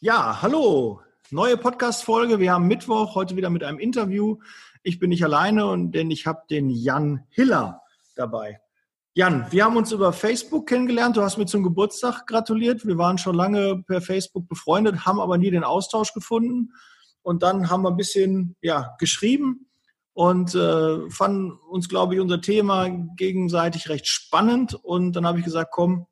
Ja, hallo. Neue Podcast-Folge. Wir haben Mittwoch, heute wieder mit einem Interview. Ich bin nicht alleine, und denn ich habe den Jan Hiller dabei. Jan, wir haben uns über Facebook kennengelernt. Du hast mir zum Geburtstag gratuliert. Wir waren schon lange per Facebook befreundet, haben aber nie den Austausch gefunden. Und dann haben wir ein bisschen ja, geschrieben und äh, fanden uns, glaube ich, unser Thema gegenseitig recht spannend. Und dann habe ich gesagt, komm,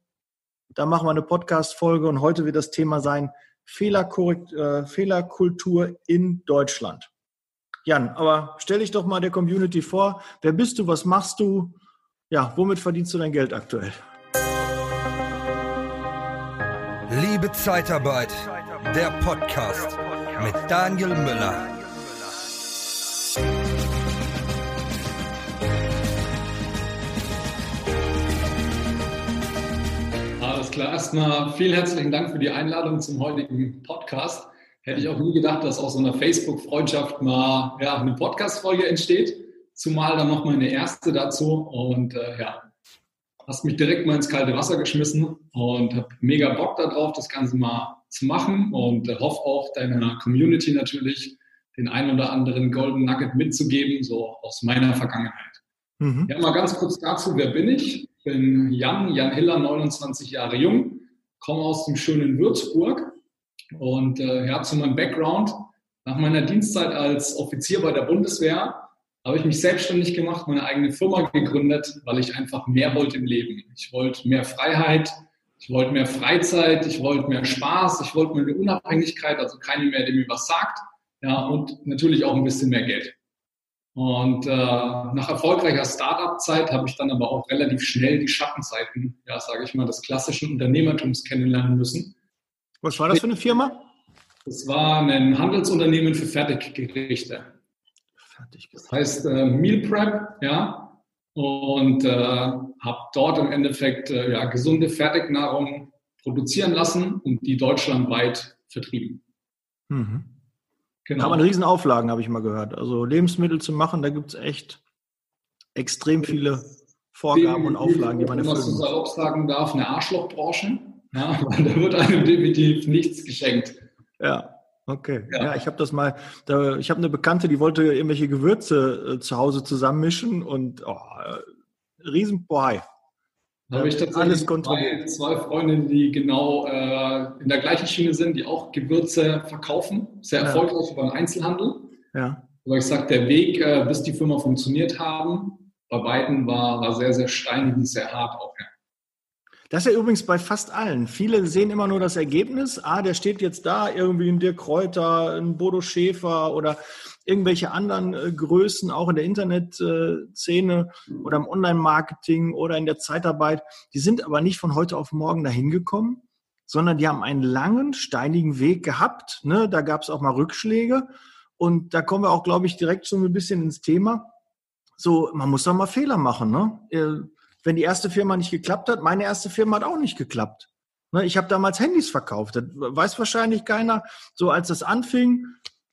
da machen wir eine Podcast-Folge und heute wird das Thema sein, äh, Fehlerkultur in Deutschland. Jan, aber stell dich doch mal der Community vor. Wer bist du? Was machst du? Ja, womit verdienst du dein Geld aktuell? Liebe Zeitarbeit, der Podcast mit Daniel Müller. Klar. Erstmal vielen herzlichen Dank für die Einladung zum heutigen Podcast. Hätte ich auch nie gedacht, dass aus so einer Facebook-Freundschaft mal ja, eine Podcast-Folge entsteht. Zumal dann noch mal eine erste dazu. Und äh, ja, hast mich direkt mal ins kalte Wasser geschmissen und habe mega Bock darauf, das Ganze mal zu machen und äh, hoffe auch deiner Community natürlich den einen oder anderen Golden Nugget mitzugeben, so aus meiner Vergangenheit. Mhm. Ja, mal ganz kurz dazu, wer bin ich? Bin Jan, Jan Hiller, 29 Jahre jung, komme aus dem schönen Würzburg und äh, ja, zu meinem Background. Nach meiner Dienstzeit als Offizier bei der Bundeswehr habe ich mich selbstständig gemacht, meine eigene Firma gegründet, weil ich einfach mehr wollte im Leben. Ich wollte mehr Freiheit, ich wollte mehr Freizeit, ich wollte mehr Spaß, ich wollte meine Unabhängigkeit, also keiner mehr, der mir was sagt, ja, und natürlich auch ein bisschen mehr Geld. Und äh, nach erfolgreicher Startup-Zeit habe ich dann aber auch relativ schnell die Schattenzeiten, ja, sage ich mal, des klassischen Unternehmertums kennenlernen müssen. Was war das für eine Firma? Das war ein Handelsunternehmen für Fertiggerichte. Das heißt äh, Meal Prep, ja, und äh, habe dort im Endeffekt äh, ja, gesunde Fertignahrung produzieren lassen und die deutschlandweit vertrieben. Mhm. Genau. Kann man Riesenauflagen, habe ich mal gehört. Also Lebensmittel zu machen, da gibt es echt extrem viele Vorgaben und Auflagen, die man erfüllen muss. Was man auch sagen darf, eine Arschlochbranche. Ja, da wird einem definitiv nichts geschenkt. Ja, okay. Ja, ja ich habe das mal, da, ich habe eine Bekannte, die wollte irgendwelche Gewürze äh, zu Hause zusammenmischen und oh, äh, Riesenbohai. Da habe ich tatsächlich zwei, zwei Freundinnen, die genau äh, in der gleichen Schiene sind, die auch Gewürze verkaufen, sehr ja. erfolgreich über den Einzelhandel. Ja. Aber ich sage, der Weg, äh, bis die Firma funktioniert haben, bei beiden war, war sehr, sehr steinig und sehr hart auch. Ja. Das ist ja übrigens bei fast allen. Viele sehen immer nur das Ergebnis. Ah, der steht jetzt da, irgendwie ein Dirk Kräuter, ein Bodo Schäfer oder irgendwelche anderen äh, Größen, auch in der Internetszene äh, oder im Online-Marketing oder in der Zeitarbeit. Die sind aber nicht von heute auf morgen dahin gekommen, sondern die haben einen langen, steinigen Weg gehabt. Ne? Da gab es auch mal Rückschläge. Und da kommen wir auch, glaube ich, direkt schon ein bisschen ins Thema. So, man muss doch mal Fehler machen. Ne? Äh, wenn die erste Firma nicht geklappt hat, meine erste Firma hat auch nicht geklappt. Ne? Ich habe damals Handys verkauft. Das weiß wahrscheinlich keiner. So als das anfing,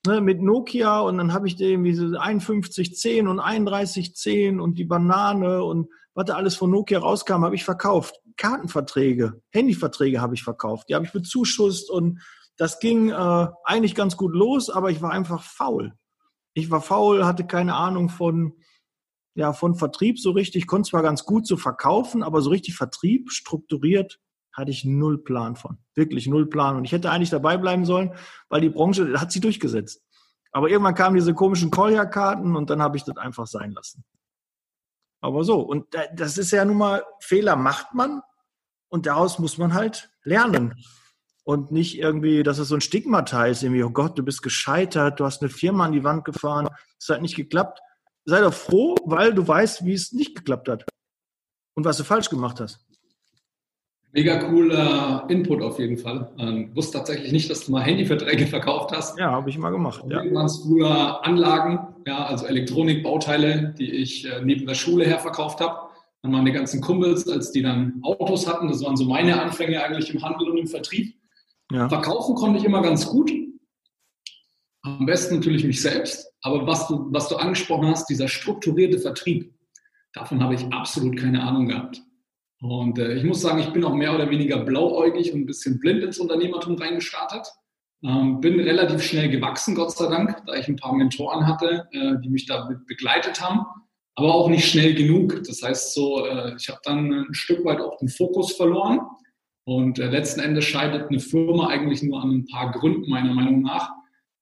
ne, mit Nokia und dann habe ich irgendwie so 5110 und 3110 und die Banane und was da alles von Nokia rauskam, habe ich verkauft. Kartenverträge, Handyverträge habe ich verkauft. Die habe ich bezuschusst und das ging äh, eigentlich ganz gut los, aber ich war einfach faul. Ich war faul, hatte keine Ahnung von, ja, von Vertrieb so richtig. konnte zwar ganz gut so verkaufen, aber so richtig Vertrieb strukturiert hatte ich null Plan von. Wirklich null Plan. Und ich hätte eigentlich dabei bleiben sollen, weil die Branche hat sie durchgesetzt. Aber irgendwann kamen diese komischen Kolja-Karten und dann habe ich das einfach sein lassen. Aber so, und das ist ja nun mal, Fehler macht man und daraus muss man halt lernen. Und nicht irgendwie, dass es so ein Stigmata ist, irgendwie, oh Gott, du bist gescheitert, du hast eine Firma an die Wand gefahren, es hat nicht geklappt. Sei doch froh, weil du weißt, wie es nicht geklappt hat und was du falsch gemacht hast. Mega cooler Input auf jeden Fall. Ähm, wusste tatsächlich nicht, dass du mal Handyverträge verkauft hast. Ja, habe ich mal gemacht. Ja. waren es früher Anlagen, ja, also Elektronikbauteile, die ich äh, neben der Schule her verkauft habe. Dann meine ganzen Kumpels, als die dann Autos hatten, das waren so meine Anfänge eigentlich im Handel und im Vertrieb. Ja. Verkaufen konnte ich immer ganz gut. Am besten natürlich mich selbst. Aber was du, was du angesprochen hast, dieser strukturierte Vertrieb, davon habe ich absolut keine Ahnung gehabt. Und äh, ich muss sagen, ich bin auch mehr oder weniger blauäugig und ein bisschen blind ins Unternehmertum reingestartet. Ähm, bin relativ schnell gewachsen, Gott sei Dank, da ich ein paar Mentoren hatte, äh, die mich da begleitet haben, aber auch nicht schnell genug. Das heißt so, äh, ich habe dann ein Stück weit auch den Fokus verloren und äh, letzten Endes scheidet eine Firma eigentlich nur an ein paar Gründen meiner Meinung nach.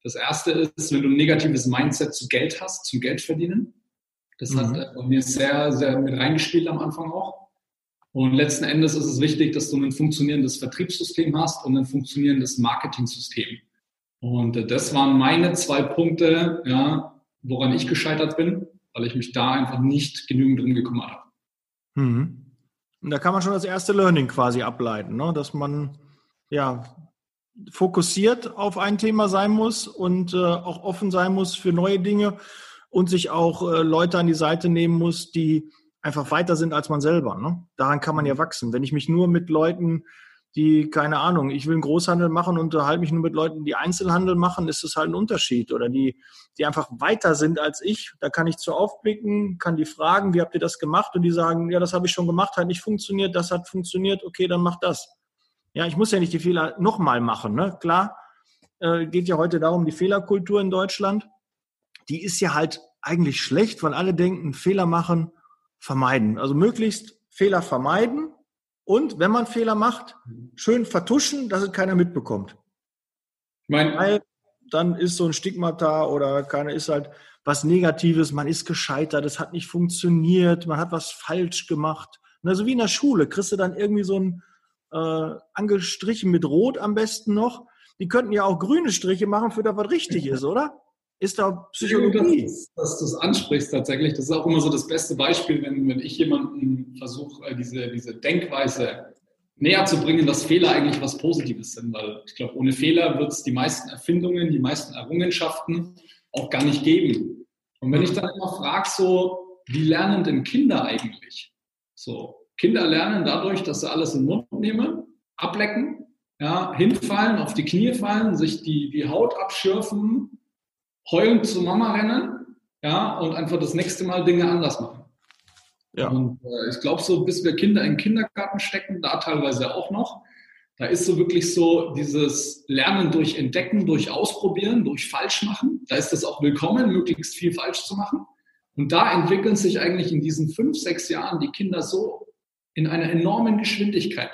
Das erste ist, wenn du ein negatives Mindset zu Geld hast, zum Geld verdienen. Das mhm. hat äh, bei mir sehr, sehr mit reingespielt am Anfang auch. Und letzten Endes ist es wichtig, dass du ein funktionierendes Vertriebssystem hast und ein funktionierendes Marketing-System. Und äh, das waren meine zwei Punkte, ja, woran ich gescheitert bin, weil ich mich da einfach nicht genügend drum gekümmert habe. Mhm. Und da kann man schon das erste Learning quasi ableiten, ne? dass man ja fokussiert auf ein Thema sein muss und äh, auch offen sein muss für neue Dinge und sich auch äh, Leute an die Seite nehmen muss, die einfach weiter sind als man selber. Ne? Daran kann man ja mhm. wachsen. Wenn ich mich nur mit Leuten, die, keine Ahnung, ich will einen Großhandel machen und unterhalte mich nur mit Leuten, die Einzelhandel machen, ist es halt ein Unterschied. Oder die, die einfach weiter sind als ich, da kann ich zu aufblicken, kann die fragen, wie habt ihr das gemacht? Und die sagen, ja, das habe ich schon gemacht, hat nicht funktioniert, das hat funktioniert, okay, dann mach das. Ja, ich muss ja nicht die Fehler nochmal machen. Ne? Klar, äh, geht ja heute darum, die Fehlerkultur in Deutschland, die ist ja halt eigentlich schlecht, weil alle denken, Fehler machen, vermeiden. Also möglichst Fehler vermeiden und wenn man Fehler macht, schön vertuschen, dass es keiner mitbekommt. Ich meine, Weil dann ist so ein Stigmata oder keiner ist halt was Negatives, man ist gescheitert, es hat nicht funktioniert, man hat was falsch gemacht. Also wie in der Schule, kriegst du dann irgendwie so ein äh, angestrichen mit Rot am besten noch. Die könnten ja auch grüne Striche machen, für das was richtig ist, oder? Ist da Psychologie. Dass, dass du es ansprichst tatsächlich. Das ist auch immer so das beste Beispiel, wenn, wenn ich jemanden versuche, äh, diese, diese Denkweise näher zu bringen, dass Fehler eigentlich was Positives sind. Weil ich glaube, ohne Fehler wird es die meisten Erfindungen, die meisten Errungenschaften auch gar nicht geben. Und wenn ich dann immer frage, so, wie lernen denn Kinder eigentlich? So, Kinder lernen dadurch, dass sie alles in den Mund nehmen, ablecken, ja, hinfallen, auf die Knie fallen, sich die, die Haut abschürfen, heulend zu Mama rennen, ja, und einfach das nächste Mal Dinge anders machen. Ja. Und äh, ich glaube, so bis wir Kinder in den Kindergarten stecken, da teilweise auch noch, da ist so wirklich so dieses Lernen durch Entdecken, durch Ausprobieren, durch Falschmachen. Da ist das auch willkommen, möglichst viel falsch zu machen. Und da entwickeln sich eigentlich in diesen fünf, sechs Jahren die Kinder so in einer enormen Geschwindigkeit.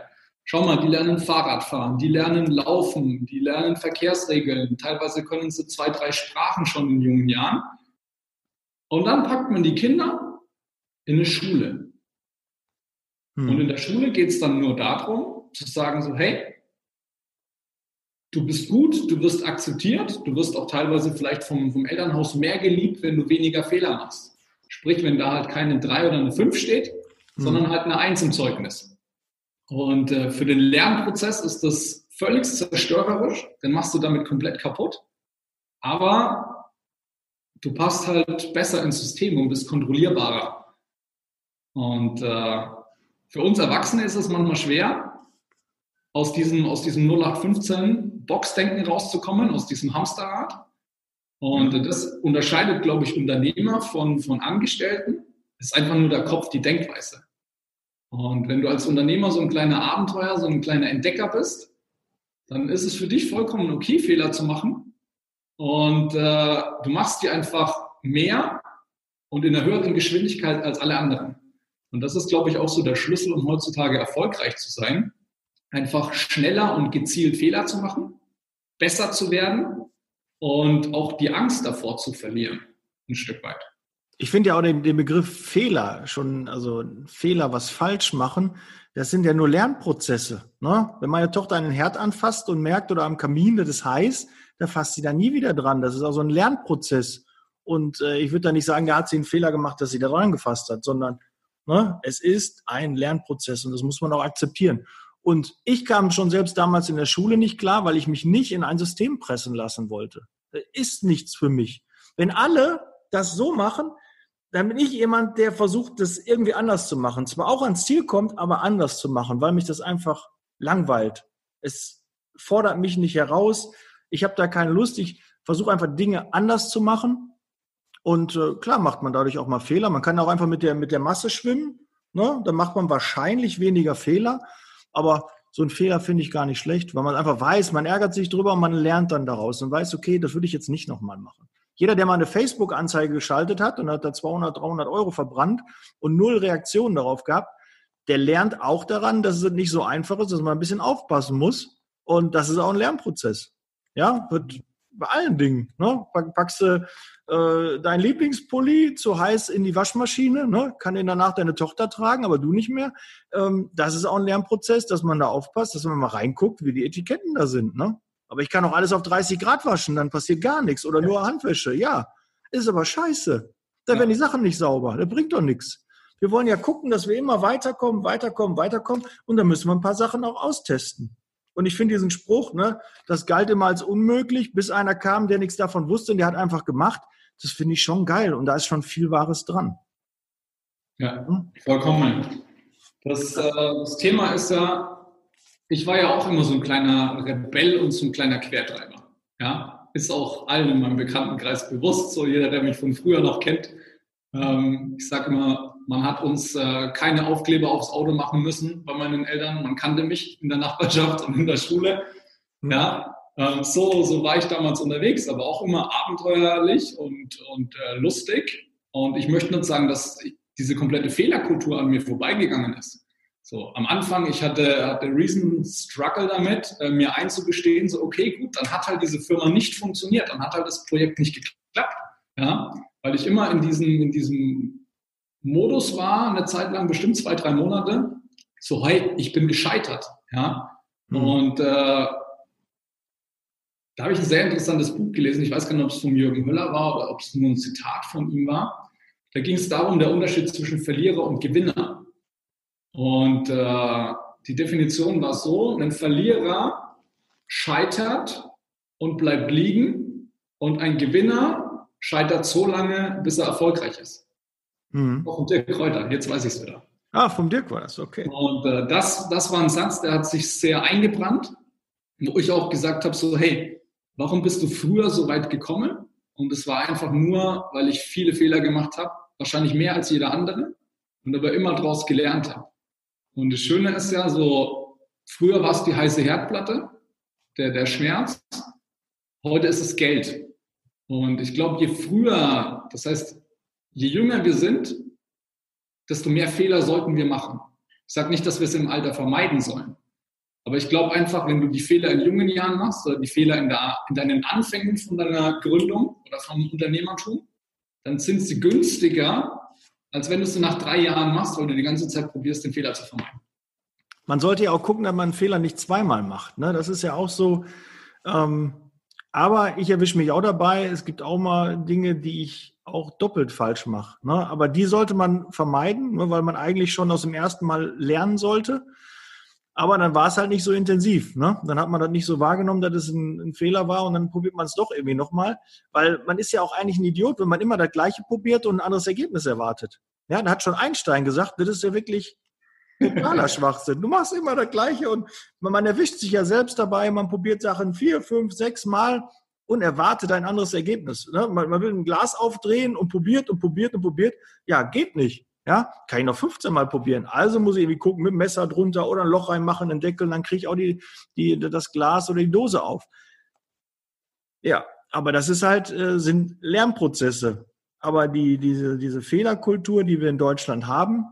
Schau mal, die lernen Fahrrad fahren, die lernen Laufen, die lernen Verkehrsregeln. Teilweise können sie zwei, drei Sprachen schon in jungen Jahren. Und dann packt man die Kinder in eine Schule. Hm. Und in der Schule geht es dann nur darum, zu sagen so, hey, du bist gut, du wirst akzeptiert, du wirst auch teilweise vielleicht vom, vom Elternhaus mehr geliebt, wenn du weniger Fehler machst. Sprich, wenn da halt keine drei oder eine fünf steht, hm. sondern halt eine Eins im Zeugnis. Und äh, für den Lernprozess ist das völlig zerstörerisch, dann machst du damit komplett kaputt. Aber du passt halt besser ins System und bist kontrollierbarer. Und äh, für uns Erwachsene ist es manchmal schwer, aus diesem, aus diesem 0815 Boxdenken rauszukommen, aus diesem Hamsterrad. Und das unterscheidet, glaube ich, Unternehmer von, von Angestellten. Ist einfach nur der Kopf, die Denkweise. Und wenn du als Unternehmer so ein kleiner Abenteuer, so ein kleiner Entdecker bist, dann ist es für dich vollkommen okay, Fehler zu machen. Und äh, du machst die einfach mehr und in einer höheren Geschwindigkeit als alle anderen. Und das ist, glaube ich, auch so der Schlüssel, um heutzutage erfolgreich zu sein. Einfach schneller und gezielt Fehler zu machen, besser zu werden und auch die Angst davor zu verlieren, ein Stück weit. Ich finde ja auch den, den, Begriff Fehler schon, also Fehler, was falsch machen, das sind ja nur Lernprozesse. Ne? Wenn meine Tochter einen Herd anfasst und merkt oder am Kamin, das ist heiß, da fasst sie da nie wieder dran. Das ist auch so ein Lernprozess. Und äh, ich würde da nicht sagen, da hat sie einen Fehler gemacht, dass sie da dran gefasst hat, sondern ne, es ist ein Lernprozess und das muss man auch akzeptieren. Und ich kam schon selbst damals in der Schule nicht klar, weil ich mich nicht in ein System pressen lassen wollte. Das ist nichts für mich. Wenn alle das so machen, dann bin ich jemand, der versucht, das irgendwie anders zu machen. Zwar auch ans Ziel kommt, aber anders zu machen, weil mich das einfach langweilt. Es fordert mich nicht heraus. Ich habe da keine Lust. Ich versuche einfach Dinge anders zu machen. Und äh, klar macht man dadurch auch mal Fehler. Man kann auch einfach mit der, mit der Masse schwimmen. Ne? Dann macht man wahrscheinlich weniger Fehler. Aber so ein Fehler finde ich gar nicht schlecht, weil man einfach weiß, man ärgert sich drüber und man lernt dann daraus und weiß, okay, das würde ich jetzt nicht nochmal machen. Jeder, der mal eine Facebook-Anzeige geschaltet hat und hat da 200, 300 Euro verbrannt und null Reaktionen darauf gehabt, der lernt auch daran, dass es nicht so einfach ist, dass man ein bisschen aufpassen muss. Und das ist auch ein Lernprozess. Ja, wird bei allen Dingen. Ne? Packst du äh, dein Lieblingspulli zu heiß in die Waschmaschine, ne? kann den danach deine Tochter tragen, aber du nicht mehr. Ähm, das ist auch ein Lernprozess, dass man da aufpasst, dass man mal reinguckt, wie die Etiketten da sind. Ne? Aber ich kann auch alles auf 30 Grad waschen, dann passiert gar nichts. Oder nur Handwäsche. Ja, ist aber scheiße. Da ja. werden die Sachen nicht sauber. Das bringt doch nichts. Wir wollen ja gucken, dass wir immer weiterkommen, weiterkommen, weiterkommen. Und dann müssen wir ein paar Sachen auch austesten. Und ich finde diesen Spruch, ne, das galt immer als unmöglich, bis einer kam, der nichts davon wusste und der hat einfach gemacht. Das finde ich schon geil. Und da ist schon viel Wahres dran. Ja, hm? vollkommen. Das, äh, das Thema ist ja, ich war ja auch immer so ein kleiner Rebell und so ein kleiner Quertreiber. Ja, ist auch allen in meinem Bekanntenkreis bewusst, so jeder, der mich von früher noch kennt. Ähm, ich sage immer, man hat uns äh, keine Aufkleber aufs Auto machen müssen bei meinen Eltern. Man kannte mich in der Nachbarschaft und in der Schule. Mhm. Ja, ähm, so, so war ich damals unterwegs, aber auch immer abenteuerlich und, und äh, lustig. Und ich möchte nicht sagen, dass diese komplette Fehlerkultur an mir vorbeigegangen ist. So, am Anfang, ich hatte, hatte riesen Struggle damit, äh, mir einzugestehen, so, okay, gut, dann hat halt diese Firma nicht funktioniert, dann hat halt das Projekt nicht geklappt, ja, weil ich immer in diesem, in diesem Modus war, eine Zeit lang, bestimmt zwei, drei Monate, so, hey, ich bin gescheitert, ja, mhm. und äh, da habe ich ein sehr interessantes Buch gelesen, ich weiß gar nicht, ob es von Jürgen Höller war oder ob es nur ein Zitat von ihm war, da ging es darum, der Unterschied zwischen Verlierer und Gewinner. Und äh, die Definition war so, ein Verlierer scheitert und bleibt liegen und ein Gewinner scheitert so lange, bis er erfolgreich ist. Mhm. Auch von Dirk Kräuter, jetzt weiß ich es wieder. Ah, vom Dirk war das, okay. Und äh, das, das war ein Satz, der hat sich sehr eingebrannt, wo ich auch gesagt habe, so, hey, warum bist du früher so weit gekommen? Und es war einfach nur, weil ich viele Fehler gemacht habe, wahrscheinlich mehr als jeder andere und aber immer daraus gelernt habe. Und das Schöne ist ja so, früher war es die heiße Herdplatte, der, der Schmerz. Heute ist es Geld. Und ich glaube, je früher, das heißt, je jünger wir sind, desto mehr Fehler sollten wir machen. Ich sage nicht, dass wir es im Alter vermeiden sollen. Aber ich glaube einfach, wenn du die Fehler in jungen Jahren machst oder die Fehler in, der, in deinen Anfängen von deiner Gründung oder vom Unternehmertum, dann sind sie günstiger, als wenn du es nach drei Jahren machst, weil du die ganze Zeit probierst, den Fehler zu vermeiden. Man sollte ja auch gucken, dass man einen Fehler nicht zweimal macht. Ne? Das ist ja auch so. Ähm, aber ich erwische mich auch dabei. Es gibt auch mal Dinge, die ich auch doppelt falsch mache. Ne? Aber die sollte man vermeiden, ne? weil man eigentlich schon aus dem ersten Mal lernen sollte. Aber dann war es halt nicht so intensiv. Ne? Dann hat man das nicht so wahrgenommen, dass es ein, ein Fehler war und dann probiert man es doch irgendwie nochmal. Weil man ist ja auch eigentlich ein Idiot, wenn man immer das Gleiche probiert und ein anderes Ergebnis erwartet. Ja, da hat schon Einstein gesagt, das ist ja wirklich totaler Schwachsinn. Du machst immer das Gleiche und man erwischt sich ja selbst dabei, man probiert Sachen vier, fünf, sechs Mal und erwartet ein anderes Ergebnis. Ne? Man, man will ein Glas aufdrehen und probiert und probiert und probiert. Ja, geht nicht. Ja, kann ich noch 15 Mal probieren. Also muss ich irgendwie gucken, mit dem Messer drunter oder ein Loch reinmachen, einen Deckel, dann kriege ich auch die, die, das Glas oder die Dose auf. Ja, aber das ist halt, äh, sind Lernprozesse. Aber die, diese, diese Fehlerkultur, die wir in Deutschland haben,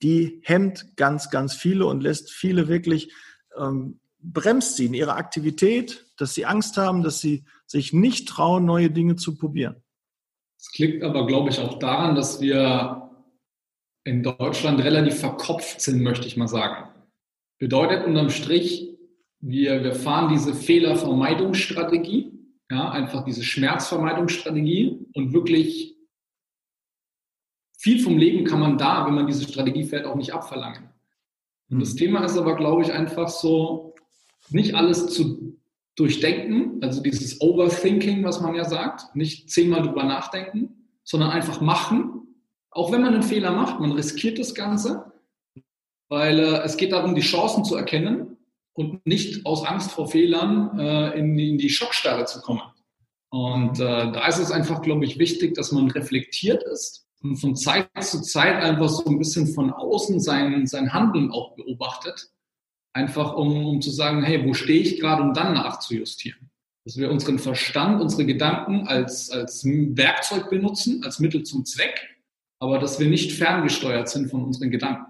die hemmt ganz, ganz viele und lässt viele wirklich, ähm, bremst sie in ihrer Aktivität, dass sie Angst haben, dass sie sich nicht trauen, neue Dinge zu probieren. Es klingt aber, glaube ich, auch daran, dass wir in Deutschland relativ verkopft sind, möchte ich mal sagen. Bedeutet unterm Strich, wir, wir fahren diese Fehlervermeidungsstrategie, ja, einfach diese Schmerzvermeidungsstrategie und wirklich viel vom Leben kann man da, wenn man diese Strategie fährt, auch nicht abverlangen. Und das mhm. Thema ist aber, glaube ich, einfach so, nicht alles zu durchdenken, also dieses Overthinking, was man ja sagt, nicht zehnmal drüber nachdenken, sondern einfach machen. Auch wenn man einen Fehler macht, man riskiert das Ganze, weil äh, es geht darum, die Chancen zu erkennen und nicht aus Angst vor Fehlern äh, in, in, die Schockstarre zu kommen. Und äh, da ist es einfach, glaube ich, wichtig, dass man reflektiert ist und von Zeit zu Zeit einfach so ein bisschen von außen sein, sein Handeln auch beobachtet Einfach um, um zu sagen, hey, wo stehe ich gerade, um dann nachzujustieren. Dass wir unseren Verstand, unsere Gedanken als, als Werkzeug benutzen, als Mittel zum Zweck, aber dass wir nicht ferngesteuert sind von unseren Gedanken.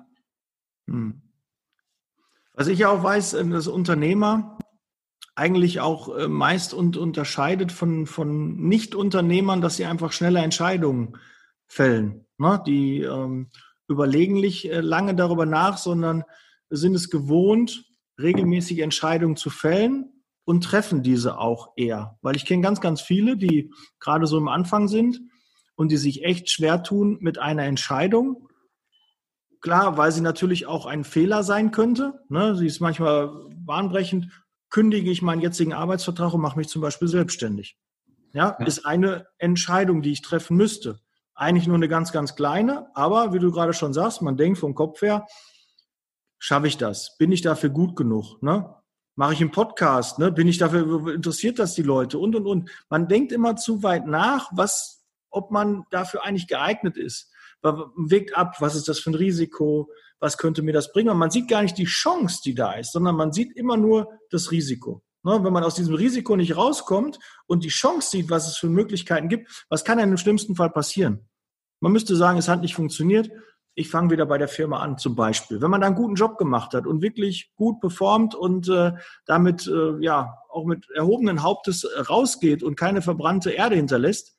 Hm. Was ich auch weiß, äh, dass Unternehmer eigentlich auch äh, meist und unterscheidet von, von Nicht-Unternehmern, dass sie einfach schnelle Entscheidungen fällen. Ne? Die ähm, überlegen nicht äh, lange darüber nach, sondern sind es gewohnt, regelmäßig Entscheidungen zu fällen und treffen diese auch eher. Weil ich kenne ganz, ganz viele, die gerade so im Anfang sind und die sich echt schwer tun mit einer Entscheidung. Klar, weil sie natürlich auch ein Fehler sein könnte. Ne? Sie ist manchmal bahnbrechend. Kündige ich meinen jetzigen Arbeitsvertrag und mache mich zum Beispiel selbstständig. Ja, ja, ist eine Entscheidung, die ich treffen müsste. Eigentlich nur eine ganz, ganz kleine, aber wie du gerade schon sagst, man denkt vom Kopf her, schaffe ich das? Bin ich dafür gut genug? Ne? Mache ich einen Podcast? Ne? Bin ich dafür, interessiert das die Leute? Und, und, und. Man denkt immer zu weit nach, was, ob man dafür eigentlich geeignet ist. Wegt ab, was ist das für ein Risiko? Was könnte mir das bringen? Und man sieht gar nicht die Chance, die da ist, sondern man sieht immer nur das Risiko. Ne? Wenn man aus diesem Risiko nicht rauskommt und die Chance sieht, was es für Möglichkeiten gibt, was kann denn im schlimmsten Fall passieren? Man müsste sagen, es hat nicht funktioniert ich fange wieder bei der Firma an zum Beispiel. Wenn man da einen guten Job gemacht hat und wirklich gut performt und äh, damit äh, ja auch mit erhobenen Hauptes rausgeht und keine verbrannte Erde hinterlässt,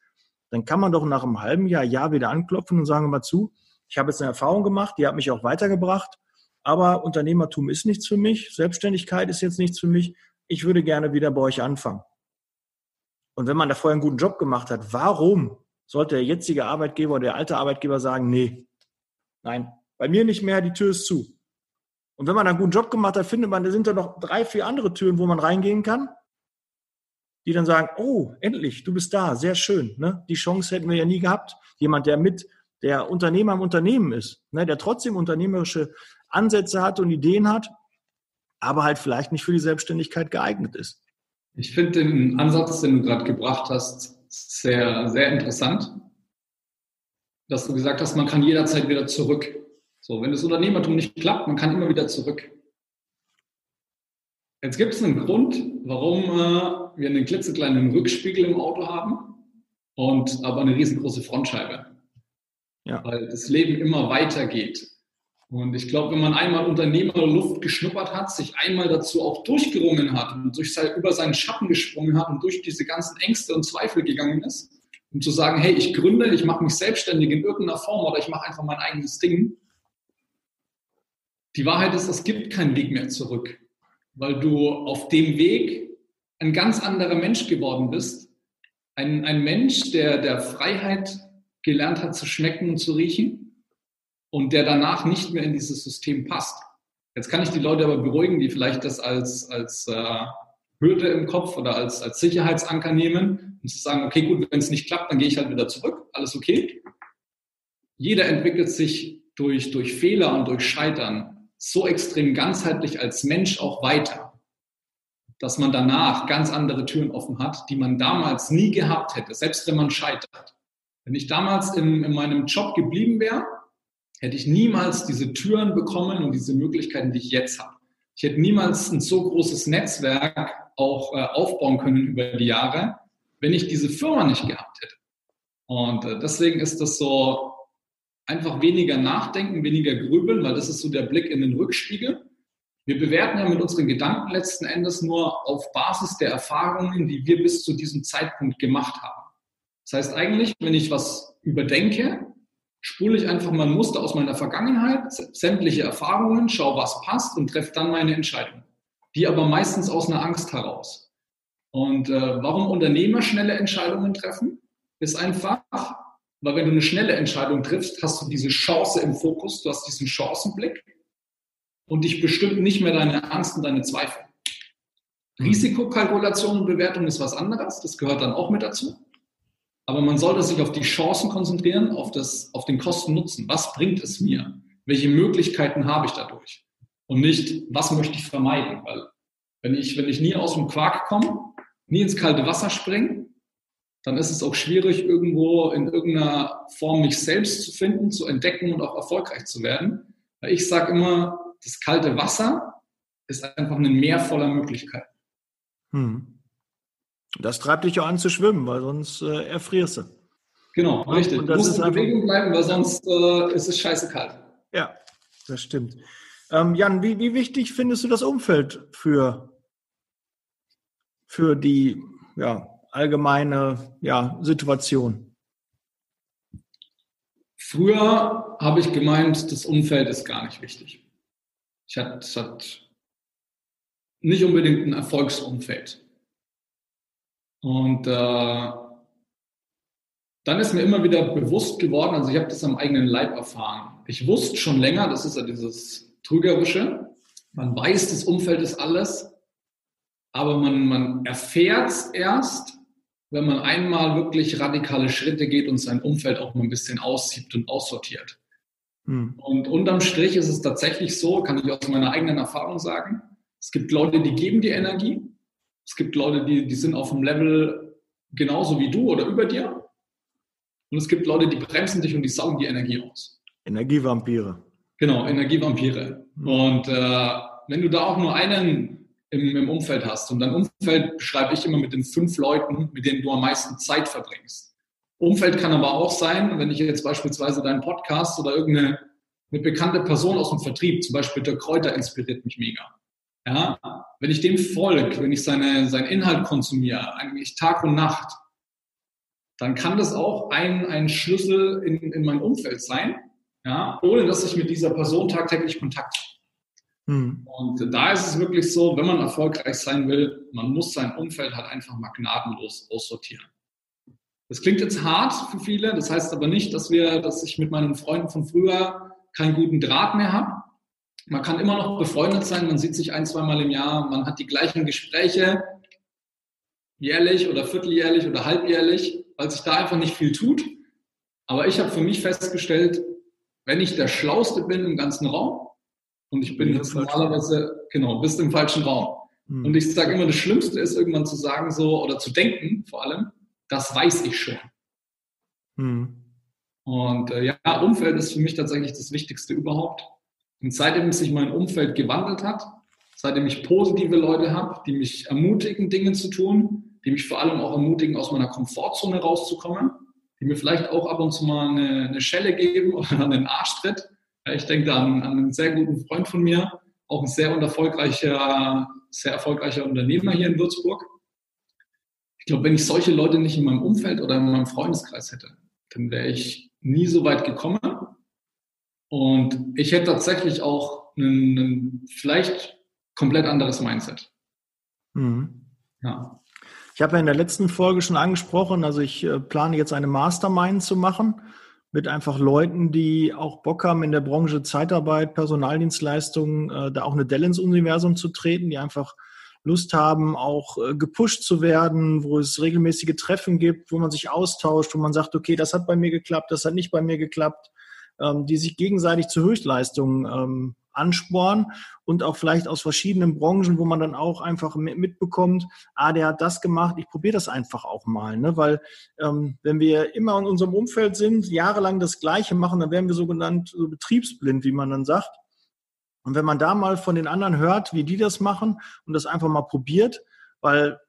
dann kann man doch nach einem halben Jahr, Jahr wieder anklopfen und sagen mal zu, ich habe jetzt eine Erfahrung gemacht, die hat mich auch weitergebracht, aber Unternehmertum ist nichts für mich, Selbstständigkeit ist jetzt nichts für mich, ich würde gerne wieder bei euch anfangen. Und wenn man da vorher einen guten Job gemacht hat, warum sollte der jetzige Arbeitgeber oder der alte Arbeitgeber sagen, nee, Nein, bei mir nicht mehr, die Tür ist zu. Und wenn man einen guten Job gemacht hat, findet man, da sind da noch drei, vier andere Türen, wo man reingehen kann, die dann sagen, oh, endlich, du bist da, sehr schön. Ne? Die Chance hätten wir ja nie gehabt. Jemand, der mit der Unternehmer im Unternehmen ist, ne? der trotzdem unternehmerische Ansätze hat und Ideen hat, aber halt vielleicht nicht für die Selbstständigkeit geeignet ist. Ich finde den Ansatz, den du gerade gebracht hast, sehr, sehr interessant dass du gesagt hast, man kann jederzeit wieder zurück. So, wenn das Unternehmertum nicht klappt, man kann immer wieder zurück. Jetzt gibt es einen Grund, warum äh, wir einen klitzekleinen Rückspiegel im Auto haben und aber eine riesengroße Frontscheibe. Ja. Weil das Leben immer weitergeht. Und ich glaube, wenn man einmal Unternehmerluft geschnuppert hat, sich einmal dazu auch durchgerungen hat und durch sein, über seinen Schatten gesprungen hat und durch diese ganzen Ängste und Zweifel gegangen ist, um zu sagen, hey, ich gründe, ich mache mich selbstständig in irgendeiner Form oder ich mache einfach mein eigenes Ding. Die Wahrheit ist, es gibt keinen Weg mehr zurück, weil du auf dem Weg ein ganz anderer Mensch geworden bist. Ein, ein Mensch, der der Freiheit gelernt hat zu schmecken und zu riechen und der danach nicht mehr in dieses System passt. Jetzt kann ich die Leute aber beruhigen, die vielleicht das als, als äh, Hürde im Kopf oder als, als Sicherheitsanker nehmen und zu sagen, okay, gut, wenn es nicht klappt, dann gehe ich halt wieder zurück, alles okay. Jeder entwickelt sich durch, durch Fehler und durch Scheitern so extrem ganzheitlich als Mensch auch weiter, dass man danach ganz andere Türen offen hat, die man damals nie gehabt hätte, selbst wenn man scheitert. Wenn ich damals in, in meinem Job geblieben wäre, hätte ich niemals diese Türen bekommen und diese Möglichkeiten, die ich jetzt habe. Ich hätte niemals ein so großes Netzwerk auch äh, aufbauen können über die Jahre, wenn ich diese Firma nicht gehabt hätte. Und äh, deswegen ist das so einfach weniger nachdenken, weniger grübeln, weil das ist so der Blick in den Rückspiegel. Wir bewerten ja mit unseren Gedanken letzten Endes nur auf Basis der Erfahrungen, die wir bis zu diesem Zeitpunkt gemacht haben. Das heißt eigentlich, wenn ich was überdenke, spule ich einfach mal ein Muster aus meiner Vergangenheit, sämtliche Erfahrungen, schaue, was passt und treffe dann meine Entscheidung die aber meistens aus einer Angst heraus. Und äh, warum Unternehmer schnelle Entscheidungen treffen, ist einfach, weil wenn du eine schnelle Entscheidung triffst, hast du diese Chance im Fokus, du hast diesen Chancenblick und dich bestimmt nicht mehr deine Angst und deine Zweifel. Mhm. Risikokalkulation und Bewertung ist was anderes, das gehört dann auch mit dazu. Aber man sollte sich auf die Chancen konzentrieren, auf, das, auf den Kosten-Nutzen. Was bringt es mir? Welche Möglichkeiten habe ich dadurch? und nicht, was möchte ich vermeiden. Weil wenn ich, wenn ich nie aus dem Quark komme, nie ins kalte Wasser springe, dann ist es auch schwierig, irgendwo in irgendeiner Form mich selbst zu finden, zu entdecken und auch erfolgreich zu werden. Weil ich sage immer, das kalte Wasser ist einfach ein Meer voller Möglichkeiten. Hm. Das treibt dich ja an zu schwimmen, weil sonst äh, erfrierst du. Genau, richtig. Und das du musst ist in Bewegung bleiben, weil sonst äh, ist es scheiße kalt. Ja, das stimmt. Ähm, Jan, wie, wie wichtig findest du das Umfeld für, für die ja, allgemeine ja, Situation? Früher habe ich gemeint, das Umfeld ist gar nicht wichtig. Ich hatte, ich hatte nicht unbedingt ein Erfolgsumfeld. Und äh, dann ist mir immer wieder bewusst geworden, also ich habe das am eigenen Leib erfahren. Ich wusste schon länger, das ist ja dieses Trügerische, man weiß, das Umfeld ist alles, aber man, man erfährt es erst, wenn man einmal wirklich radikale Schritte geht und sein Umfeld auch mal ein bisschen aussiebt und aussortiert. Hm. Und unterm Strich ist es tatsächlich so, kann ich aus meiner eigenen Erfahrung sagen, es gibt Leute, die geben die Energie. Es gibt Leute, die, die sind auf dem Level genauso wie du oder über dir. Und es gibt Leute, die bremsen dich und die saugen die Energie aus. Energievampire. Genau, Energievampire. Und äh, wenn du da auch nur einen im, im Umfeld hast, und dein Umfeld beschreibe ich immer mit den fünf Leuten, mit denen du am meisten Zeit verbringst. Umfeld kann aber auch sein, wenn ich jetzt beispielsweise deinen Podcast oder irgendeine eine bekannte Person aus dem Vertrieb, zum Beispiel der Kräuter, inspiriert mich mega. Ja, wenn ich dem folge, wenn ich seine, seinen Inhalt konsumiere, eigentlich Tag und Nacht, dann kann das auch ein, ein Schlüssel in, in mein Umfeld sein, ja, ohne dass ich mit dieser Person tagtäglich Kontakt habe. Hm. Und da ist es wirklich so, wenn man erfolgreich sein will, man muss sein Umfeld halt einfach mal gnadenlos aussortieren. Das klingt jetzt hart für viele, das heißt aber nicht, dass wir, dass ich mit meinen Freunden von früher keinen guten Draht mehr habe. Man kann immer noch befreundet sein, man sieht sich ein, zweimal im Jahr, man hat die gleichen Gespräche, jährlich oder vierteljährlich oder halbjährlich, weil sich da einfach nicht viel tut. Aber ich habe für mich festgestellt, wenn ich der Schlauste bin im ganzen Raum, und ich bin jetzt normalerweise, genau, bist im falschen Raum. Hm. Und ich sage immer, das Schlimmste ist irgendwann zu sagen so, oder zu denken vor allem, das weiß ich schon. Hm. Und äh, ja, Umfeld ist für mich tatsächlich das Wichtigste überhaupt. Und seitdem sich mein Umfeld gewandelt hat, seitdem ich positive Leute habe, die mich ermutigen, Dinge zu tun, die mich vor allem auch ermutigen, aus meiner Komfortzone rauszukommen, die mir vielleicht auch ab und zu mal eine, eine Schelle geben oder einen Arschtritt. Ich denke da an, an einen sehr guten Freund von mir, auch ein sehr erfolgreicher, sehr erfolgreicher Unternehmer hier in Würzburg. Ich glaube, wenn ich solche Leute nicht in meinem Umfeld oder in meinem Freundeskreis hätte, dann wäre ich nie so weit gekommen. Und ich hätte tatsächlich auch ein, vielleicht komplett anderes Mindset. Hm. Ja. Ich habe ja in der letzten Folge schon angesprochen, also ich äh, plane jetzt eine Mastermind zu machen mit einfach Leuten, die auch Bock haben in der Branche Zeitarbeit, Personaldienstleistungen, äh, da auch eine Dell ins Universum zu treten, die einfach Lust haben, auch äh, gepusht zu werden, wo es regelmäßige Treffen gibt, wo man sich austauscht, wo man sagt, okay, das hat bei mir geklappt, das hat nicht bei mir geklappt, ähm, die sich gegenseitig zu Höchstleistungen ähm, ansporen und auch vielleicht aus verschiedenen Branchen, wo man dann auch einfach mi- mitbekommt, ah, der hat das gemacht, ich probiere das einfach auch mal, ne? weil ähm, wenn wir immer in unserem Umfeld sind, jahrelang das Gleiche machen, dann werden wir sogenannt so betriebsblind, wie man dann sagt. Und wenn man da mal von den anderen hört, wie die das machen und das einfach mal probiert, weil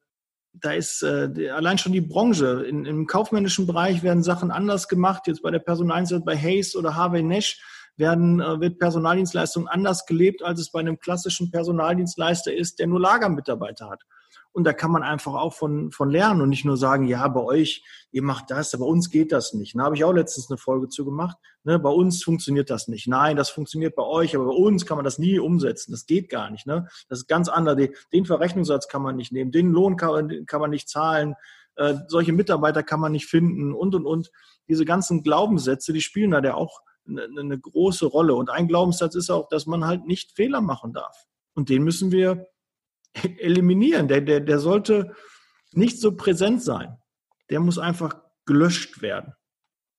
da ist äh, allein schon die Branche. In, Im kaufmännischen Bereich werden Sachen anders gemacht. Jetzt bei der Personaldienstleistung bei Hayes oder Harvey Nash werden, äh, wird Personaldienstleistung anders gelebt, als es bei einem klassischen Personaldienstleister ist, der nur Lagermitarbeiter hat. Und da kann man einfach auch von, von lernen und nicht nur sagen, ja, bei euch, ihr macht das, aber bei uns geht das nicht. Da habe ich auch letztens eine Folge zu gemacht. Ne, bei uns funktioniert das nicht. Nein, das funktioniert bei euch, aber bei uns kann man das nie umsetzen. Das geht gar nicht. Ne? Das ist ganz anders. Den, Verrechnungssatz kann man nicht nehmen, den Lohn kann man, kann man nicht zahlen, äh, solche Mitarbeiter kann man nicht finden und und und. Diese ganzen Glaubenssätze, die spielen da ja auch eine, eine große Rolle. Und ein Glaubenssatz ist auch, dass man halt nicht Fehler machen darf. Und den müssen wir eliminieren. Der, der, der sollte nicht so präsent sein. Der muss einfach gelöscht werden.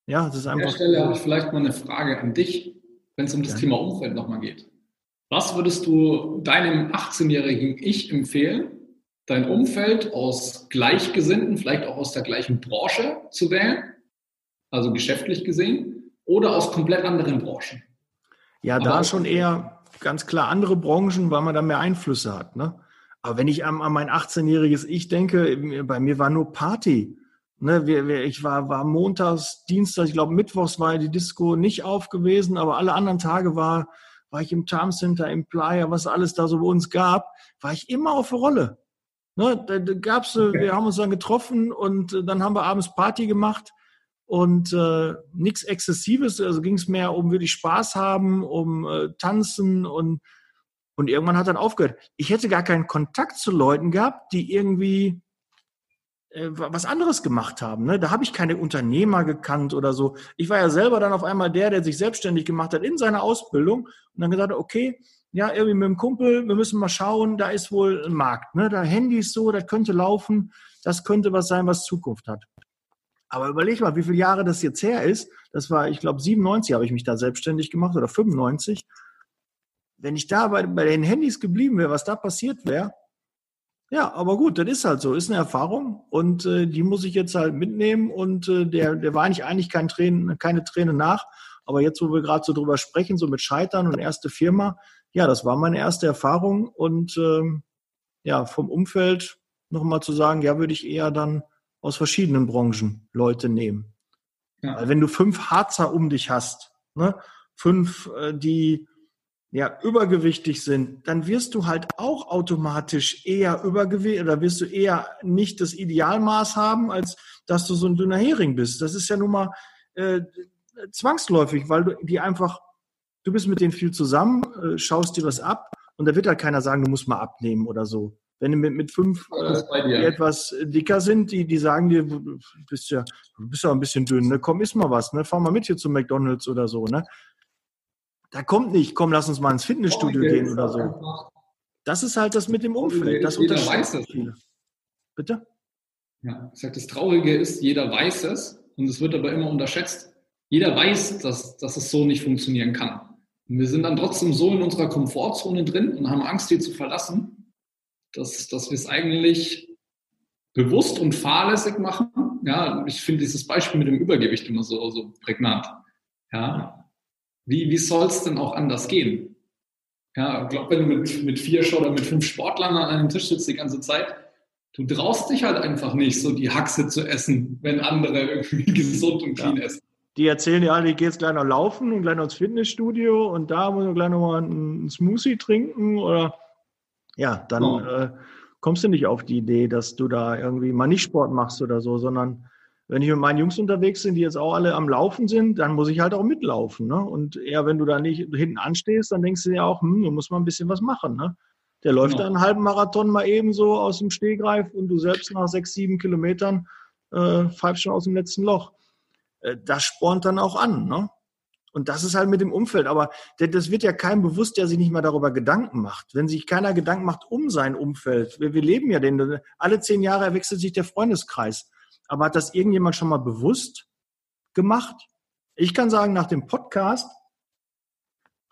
Ja, das ist An der einfach. Stelle habe ich vielleicht mal eine Frage an dich, wenn es um das Ja. Thema Umfeld nochmal geht. Was würdest du deinem 18-jährigen Ich empfehlen, dein Umfeld aus Gleichgesinnten, vielleicht auch aus der gleichen Branche zu wählen, also geschäftlich gesehen, oder aus komplett anderen Branchen? Ja, Aber da schon eher, ganz klar andere Branchen, weil man da mehr Einflüsse hat. Ne? Aber wenn ich an, an mein 18-jähriges Ich denke, bei mir war nur Party. Ne, wir, wir, ich war, war montags, Dienstag, ich glaube mittwochs war die Disco nicht auf gewesen, aber alle anderen Tage war, war ich im Charm Center, im Playa, was alles da so bei uns gab, war ich immer auf der Rolle. Ne, da, da gab's, okay. wir haben uns dann getroffen und äh, dann haben wir abends Party gemacht und äh, nichts Exzessives, also ging es mehr um wirklich Spaß haben, um äh, tanzen und und irgendwann hat dann aufgehört. Ich hätte gar keinen Kontakt zu Leuten gehabt, die irgendwie äh, was anderes gemacht haben. Ne? Da habe ich keine Unternehmer gekannt oder so. Ich war ja selber dann auf einmal der, der sich selbstständig gemacht hat in seiner Ausbildung und dann gesagt okay, ja, irgendwie mit dem Kumpel, wir müssen mal schauen, da ist wohl ein Markt. Ne? Da Handys so, das könnte laufen, das könnte was sein, was Zukunft hat. Aber überleg mal, wie viele Jahre das jetzt her ist. Das war, ich glaube, 97 habe ich mich da selbstständig gemacht oder 95. Wenn ich da bei, bei den Handys geblieben wäre, was da passiert wäre, ja, aber gut, das ist halt so, ist eine Erfahrung und äh, die muss ich jetzt halt mitnehmen und äh, der, der war eigentlich eigentlich kein Tränen, keine Träne nach. Aber jetzt, wo wir gerade so drüber sprechen, so mit Scheitern und erste Firma, ja, das war meine erste Erfahrung und ähm, ja, vom Umfeld nochmal zu sagen, ja, würde ich eher dann aus verschiedenen Branchen Leute nehmen. Ja. Weil wenn du fünf Harzer um dich hast, ne, fünf, äh, die ja, übergewichtig sind, dann wirst du halt auch automatisch eher übergewichtig oder wirst du eher nicht das Idealmaß haben, als dass du so ein dünner Hering bist. Das ist ja nun mal äh, zwangsläufig, weil du die einfach, du bist mit denen viel zusammen, äh, schaust dir was ab und da wird halt keiner sagen, du musst mal abnehmen oder so. Wenn du mit, mit fünf, äh, etwas dicker sind, die, die sagen dir, du bist ja, du bist ja ein bisschen dünn, ne? komm, iss mal was, ne? fahr mal mit hier zum McDonalds oder so. Ne? Da kommt nicht, komm, lass uns mal ins Fitnessstudio oh, gehen oder so. Das ist halt das mit dem Umfeld. Das unterschätzt viele. Bitte? Ja, ich sage, das Traurige ist, jeder weiß es und es wird aber immer unterschätzt. Jeder weiß, dass, dass es so nicht funktionieren kann. Und wir sind dann trotzdem so in unserer Komfortzone drin und haben Angst, die zu verlassen, dass, dass wir es eigentlich bewusst und fahrlässig machen. Ja, ich finde dieses Beispiel mit dem Übergewicht immer so, so prägnant. Ja, wie, wie soll es denn auch anders gehen? Ja, ich glaube, wenn du mit, mit vier oder mit fünf Sportlern an einem Tisch sitzt die ganze Zeit, du traust dich halt einfach nicht, so die Haxe zu essen, wenn andere irgendwie gesund und clean ja. essen. Die erzählen dir alle, ich gehe jetzt gleich noch laufen und gleich noch ins Fitnessstudio und da muss ich gleich noch mal einen Smoothie trinken oder ja, dann oh. äh, kommst du nicht auf die Idee, dass du da irgendwie mal nicht Sport machst oder so, sondern wenn ich mit meinen Jungs unterwegs bin, die jetzt auch alle am Laufen sind, dann muss ich halt auch mitlaufen. Ne? Und eher, wenn du da nicht hinten anstehst, dann denkst du dir auch, hm, du musst mal ein bisschen was machen. Ne? Der läuft genau. da einen halben Marathon mal eben so aus dem Stehgreif und du selbst nach sechs, sieben Kilometern äh, pfeifst schon aus dem letzten Loch. Äh, das spornt dann auch an. Ne? Und das ist halt mit dem Umfeld. Aber das wird ja keinem bewusst, der sich nicht mal darüber Gedanken macht. Wenn sich keiner Gedanken macht um sein Umfeld. Wir, wir leben ja den, alle zehn Jahre wechselt sich der Freundeskreis. Aber hat das irgendjemand schon mal bewusst gemacht? Ich kann sagen, nach dem Podcast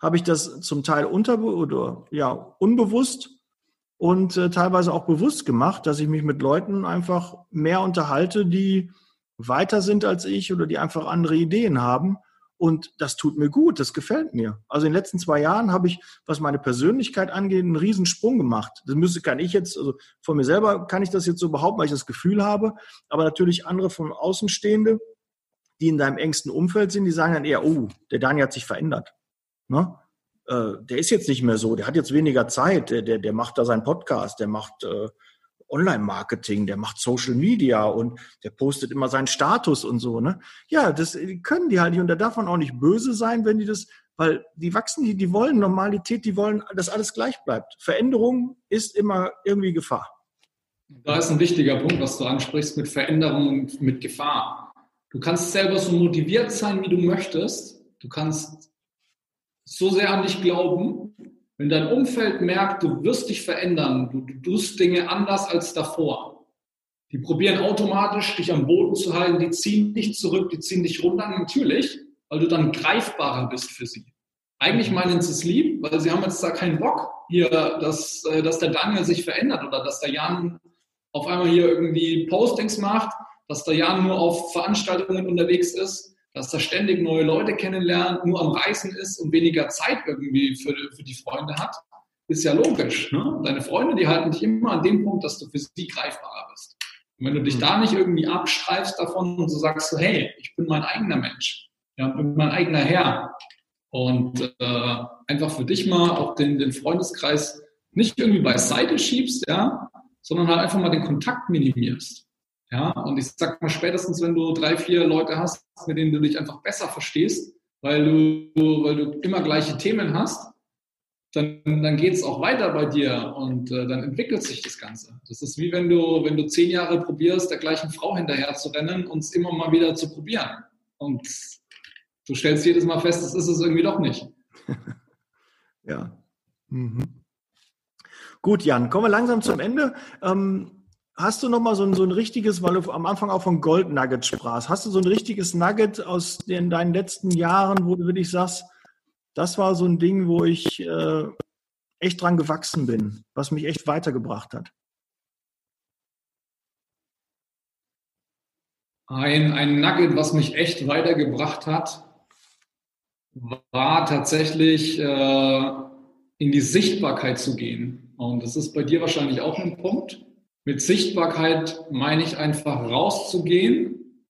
habe ich das zum Teil unter oder ja unbewusst und äh, teilweise auch bewusst gemacht, dass ich mich mit Leuten einfach mehr unterhalte, die weiter sind als ich oder die einfach andere Ideen haben und das tut mir gut, das gefällt mir. Also in den letzten zwei Jahren habe ich, was meine Persönlichkeit angeht, einen Riesensprung gemacht. Das müsste, kann ich jetzt, also von mir selber kann ich das jetzt so behaupten, weil ich das Gefühl habe. Aber natürlich andere von Außenstehende, die in deinem engsten Umfeld sind, die sagen dann eher, oh, der Daniel hat sich verändert. Ne? Äh, der ist jetzt nicht mehr so, der hat jetzt weniger Zeit, der, der, der macht da seinen Podcast, der macht äh, Online-Marketing, der macht Social Media und der postet immer seinen Status und so, ne? Ja, das können die halt nicht und da darf man auch nicht böse sein, wenn die das, weil die wachsen, die, die wollen Normalität, die wollen, dass alles gleich bleibt. Veränderung ist immer irgendwie Gefahr. Da ist ein wichtiger Punkt, was du ansprichst mit Veränderung und mit Gefahr. Du kannst selber so motiviert sein, wie du möchtest. Du kannst so sehr an dich glauben, wenn dein Umfeld merkt, du wirst dich verändern, du, tust Dinge anders als davor, die probieren automatisch, dich am Boden zu halten, die ziehen dich zurück, die ziehen dich runter, natürlich, weil du dann greifbarer bist für sie. Eigentlich meinen sie es lieb, weil sie haben jetzt da keinen Bock, hier, dass, äh, dass der Daniel sich verändert oder dass der Jan auf einmal hier irgendwie Postings macht, dass der Jan nur auf Veranstaltungen unterwegs ist, dass er ständig neue Leute kennenlernt, nur am Reisen ist und weniger Zeit irgendwie für, für die Freunde hat, ist ja logisch. Ne? Deine Freunde, die halten dich immer an dem Punkt, dass du für sie greifbarer bist. Und wenn du dich mhm. da nicht irgendwie abschreibst davon und so sagst, so, hey, ich bin mein eigener Mensch, ja, bin mein eigener Herr und äh, einfach für dich mal auch den, den Freundeskreis nicht irgendwie beiseite schiebst, ja, sondern halt einfach mal den Kontakt minimierst. Ja, und ich sag mal, spätestens wenn du drei, vier Leute hast, mit denen du dich einfach besser verstehst, weil du, weil du immer gleiche Themen hast, dann, dann geht es auch weiter bei dir und äh, dann entwickelt sich das Ganze. Das ist wie wenn du, wenn du zehn Jahre probierst, der gleichen Frau hinterher zu rennen und es immer mal wieder zu probieren. Und du stellst jedes Mal fest, das ist es irgendwie doch nicht. ja. Mhm. Gut, Jan, kommen wir langsam zum Ende. Ähm, Hast du noch mal so ein, so ein richtiges, weil du am Anfang auch von Gold Nugget sprachst, hast du so ein richtiges Nugget aus den, deinen letzten Jahren, wo du wirklich sagst, das war so ein Ding, wo ich äh, echt dran gewachsen bin, was mich echt weitergebracht hat? Ein, ein Nugget, was mich echt weitergebracht hat, war tatsächlich äh, in die Sichtbarkeit zu gehen. Und das ist bei dir wahrscheinlich auch ein Punkt. Mit Sichtbarkeit meine ich einfach rauszugehen,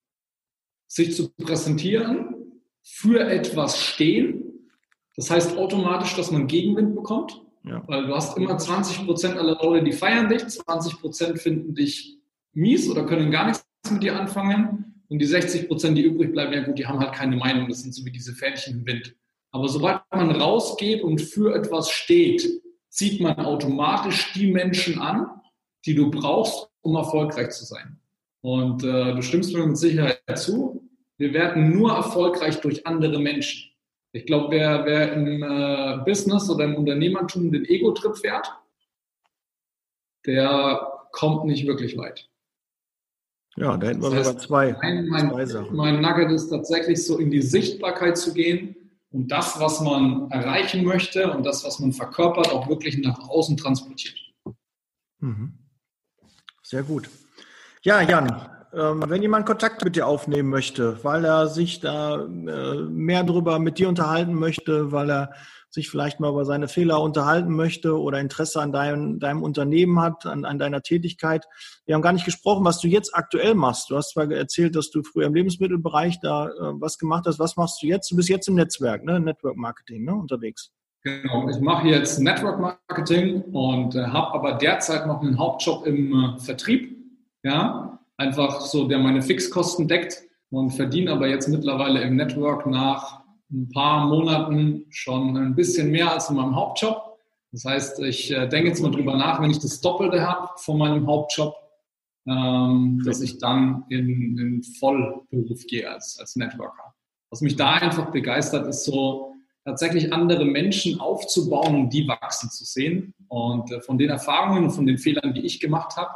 sich zu präsentieren, für etwas stehen. Das heißt automatisch, dass man Gegenwind bekommt, ja. weil du hast immer 20 Prozent aller Leute, die feiern dich, 20 Prozent finden dich mies oder können gar nichts mit dir anfangen. Und die 60 Prozent, die übrig bleiben, ja gut, die haben halt keine Meinung. Das sind so wie diese Fähnchen im Wind. Aber sobald man rausgeht und für etwas steht, zieht man automatisch die Menschen an, die du brauchst, um erfolgreich zu sein. Und äh, du stimmst mir mit Sicherheit zu. Wir werden nur erfolgreich durch andere Menschen. Ich glaube, wer, wer im äh, Business oder im Unternehmertum den Ego-Trip fährt, der kommt nicht wirklich weit. Ja, da hätten wir das heißt, zwei, mein, mein, zwei Sachen. Mein Nugget ist tatsächlich so in die Sichtbarkeit zu gehen und das, was man erreichen möchte und das, was man verkörpert, auch wirklich nach außen transportiert. Mhm. Sehr gut. Ja, Jan, ähm, wenn jemand Kontakt mit dir aufnehmen möchte, weil er sich da äh, mehr drüber mit dir unterhalten möchte, weil er sich vielleicht mal über seine Fehler unterhalten möchte oder Interesse an deinem, deinem Unternehmen hat, an, an deiner Tätigkeit. Wir haben gar nicht gesprochen, was du jetzt aktuell machst. Du hast zwar erzählt, dass du früher im Lebensmittelbereich da äh, was gemacht hast. Was machst du jetzt? Du bist jetzt im Netzwerk, ne? Network Marketing, ne? unterwegs. Genau, ich mache jetzt Network Marketing und äh, habe aber derzeit noch einen Hauptjob im äh, Vertrieb. Ja, einfach so, der meine Fixkosten deckt und verdiene aber jetzt mittlerweile im Network nach ein paar Monaten schon ein bisschen mehr als in meinem Hauptjob. Das heißt, ich äh, denke jetzt mal drüber nach, wenn ich das Doppelte habe von meinem Hauptjob, ähm, dass ich dann in, in Vollberuf gehe als, als Networker. Was mich da einfach begeistert, ist so, tatsächlich andere Menschen aufzubauen und die wachsen zu sehen. Und äh, von den Erfahrungen und von den Fehlern, die ich gemacht habe,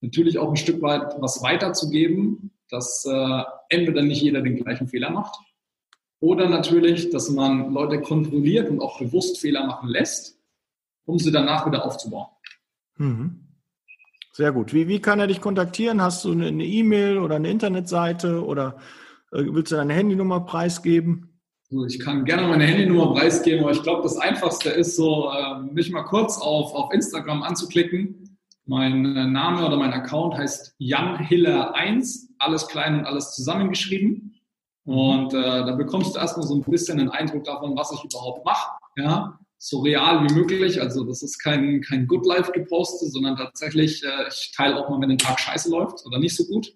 natürlich auch ein Stück weit was weiterzugeben, dass äh, entweder nicht jeder den gleichen Fehler macht oder natürlich, dass man Leute kontrolliert und auch bewusst Fehler machen lässt, um sie danach wieder aufzubauen. Mhm. Sehr gut. Wie, wie kann er dich kontaktieren? Hast du eine E-Mail oder eine Internetseite oder äh, willst du deine Handynummer preisgeben? Ich kann gerne meine Handynummer preisgeben, aber ich glaube, das Einfachste ist so, äh, mich mal kurz auf, auf Instagram anzuklicken. Mein äh, Name oder mein Account heißt Jan Hiller1, alles klein und alles zusammengeschrieben. Und äh, da bekommst du erstmal so ein bisschen einen Eindruck davon, was ich überhaupt mache. Ja? So real wie möglich. Also das ist kein, kein Good Life gepostet, sondern tatsächlich, äh, ich teile auch mal, wenn der Tag scheiße läuft oder nicht so gut.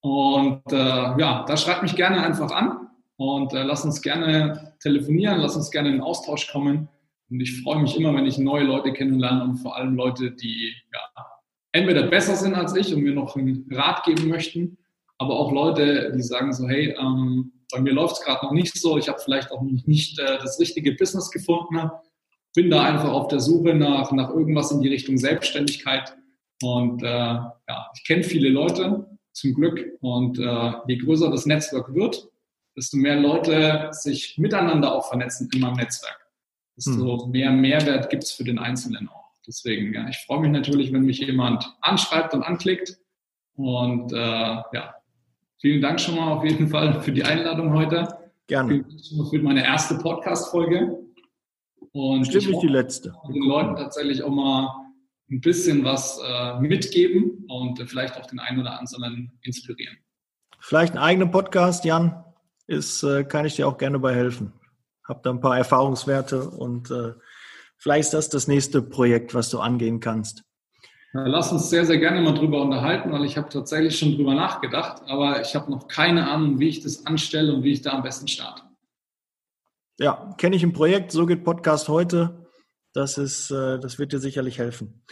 Und äh, ja, da schreibt mich gerne einfach an. Und äh, lass uns gerne telefonieren, lass uns gerne in Austausch kommen. Und ich freue mich immer, wenn ich neue Leute kennenlerne und vor allem Leute, die ja, entweder besser sind als ich und mir noch einen Rat geben möchten, aber auch Leute, die sagen so, hey, ähm, bei mir läuft es gerade noch nicht so, ich habe vielleicht auch nicht, nicht äh, das richtige Business gefunden, bin da einfach auf der Suche nach, nach irgendwas in die Richtung Selbstständigkeit. Und äh, ja, ich kenne viele Leute, zum Glück. Und äh, je größer das Netzwerk wird, desto mehr Leute sich miteinander auch vernetzen in meinem Netzwerk. Desto hm. mehr Mehrwert gibt es für den Einzelnen auch. Deswegen, ja, ich freue mich natürlich, wenn mich jemand anschreibt und anklickt. Und äh, ja, Vielen Dank schon mal auf jeden Fall für die Einladung heute. Gerne. Vielen Dank schon mal für meine erste Podcast-Folge. Und Bestimmt nicht die letzte. Den Leuten tatsächlich auch mal ein bisschen was äh, mitgeben und vielleicht auch den einen oder anderen inspirieren. Vielleicht einen eigenen Podcast, Jan, ist, äh, kann ich dir auch gerne bei helfen. Hab da ein paar Erfahrungswerte und äh, vielleicht ist das das nächste Projekt, was du angehen kannst. Lass uns sehr, sehr gerne mal drüber unterhalten, weil ich habe tatsächlich schon drüber nachgedacht, aber ich habe noch keine Ahnung, wie ich das anstelle und wie ich da am besten starte. Ja, kenne ich ein Projekt, so geht Podcast heute. Das ist, äh, das wird dir sicherlich helfen.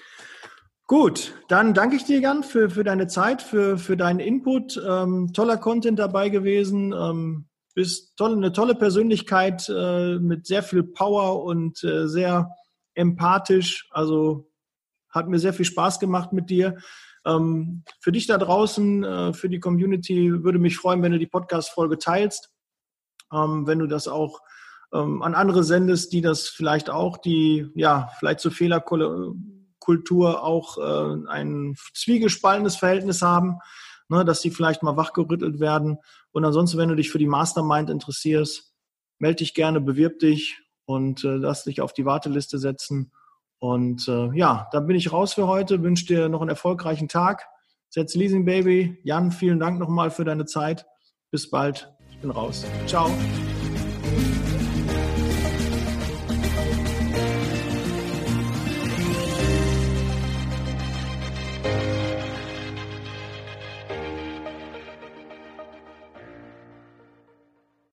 Gut, dann danke ich dir, Jan, für, für deine Zeit, für, für deinen Input. Ähm, toller Content dabei gewesen. Ähm, bist toll, eine tolle Persönlichkeit äh, mit sehr viel Power und äh, sehr empathisch. Also hat mir sehr viel Spaß gemacht mit dir. Ähm, für dich da draußen, äh, für die Community, würde mich freuen, wenn du die Podcast-Folge teilst, ähm, wenn du das auch ähm, an andere sendest, die das vielleicht auch, die ja vielleicht zur Fehlerkultur auch äh, ein zwiegespaltenes Verhältnis haben, ne, dass sie vielleicht mal wachgerüttelt werden. Und ansonsten, wenn du dich für die Mastermind interessierst, melde dich gerne, bewirb dich und äh, lass dich auf die Warteliste setzen. Und äh, ja, dann bin ich raus für heute. Wünsche dir noch einen erfolgreichen Tag. Setz Leasing Baby. Jan, vielen Dank nochmal für deine Zeit. Bis bald. Ich bin raus. Ciao.